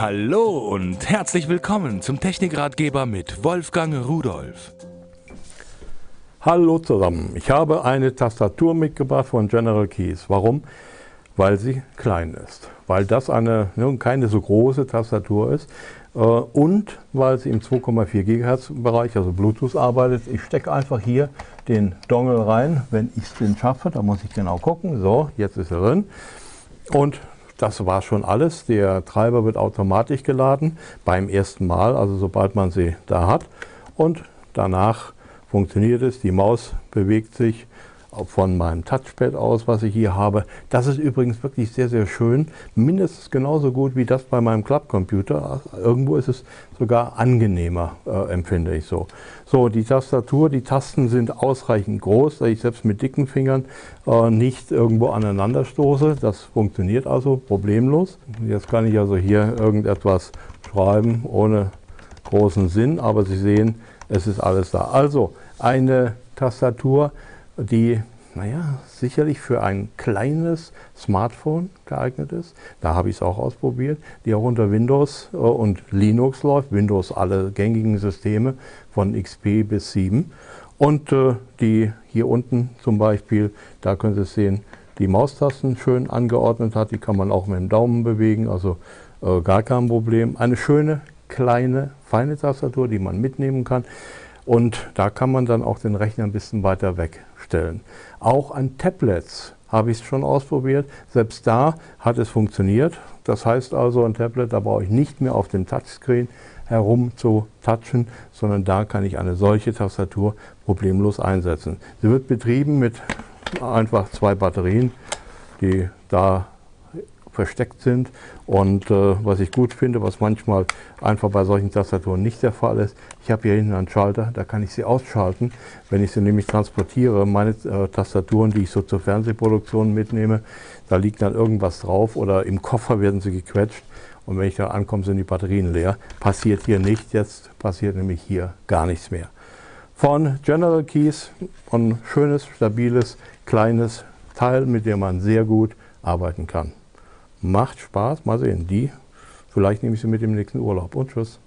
Hallo und herzlich willkommen zum Technikratgeber mit Wolfgang Rudolf. Hallo zusammen, ich habe eine Tastatur mitgebracht von General Keys. Warum? Weil sie klein ist. Weil das eine keine so große Tastatur ist äh, und weil sie im 2,4 GHz Bereich, also Bluetooth arbeitet. Ich stecke einfach hier den Dongle rein, wenn ich es denn schaffe. Da muss ich genau gucken. So, jetzt ist er drin. Und das war schon alles. Der Treiber wird automatisch geladen beim ersten Mal, also sobald man sie da hat. Und danach funktioniert es, die Maus bewegt sich von meinem Touchpad aus, was ich hier habe. Das ist übrigens wirklich sehr, sehr schön. Mindestens genauso gut wie das bei meinem Clubcomputer. Irgendwo ist es sogar angenehmer, äh, empfinde ich so. So, die Tastatur, die Tasten sind ausreichend groß, dass ich selbst mit dicken Fingern äh, nicht irgendwo aneinander stoße. Das funktioniert also problemlos. Jetzt kann ich also hier irgendetwas schreiben ohne großen Sinn, aber Sie sehen, es ist alles da. Also eine Tastatur, die naja, sicherlich für ein kleines Smartphone geeignet ist. Da habe ich es auch ausprobiert, die auch unter Windows äh, und Linux läuft. Windows alle gängigen Systeme von XP bis 7. Und äh, die hier unten zum Beispiel, da können Sie sehen, die Maustasten schön angeordnet hat. Die kann man auch mit dem Daumen bewegen, also äh, gar kein Problem. Eine schöne, kleine, feine Tastatur, die man mitnehmen kann. Und da kann man dann auch den Rechner ein bisschen weiter wegstellen. Auch an Tablets habe ich es schon ausprobiert. Selbst da hat es funktioniert. Das heißt also, ein Tablet, da brauche ich nicht mehr auf dem Touchscreen herum zu touchen, sondern da kann ich eine solche Tastatur problemlos einsetzen. Sie wird betrieben mit einfach zwei Batterien, die da versteckt sind. Und äh, was ich gut finde, was manchmal einfach bei solchen Tastaturen nicht der Fall ist, ich habe hier hinten einen Schalter, da kann ich sie ausschalten, wenn ich sie nämlich transportiere. Meine äh, Tastaturen, die ich so zur Fernsehproduktion mitnehme, da liegt dann irgendwas drauf oder im Koffer werden sie gequetscht. Und wenn ich da ankomme, sind die Batterien leer. Passiert hier nicht, jetzt passiert nämlich hier gar nichts mehr. Von General Keys ein schönes, stabiles, kleines Teil, mit dem man sehr gut arbeiten kann. Macht Spaß, mal sehen. Die, vielleicht nehme ich sie mit im nächsten Urlaub. Und tschüss.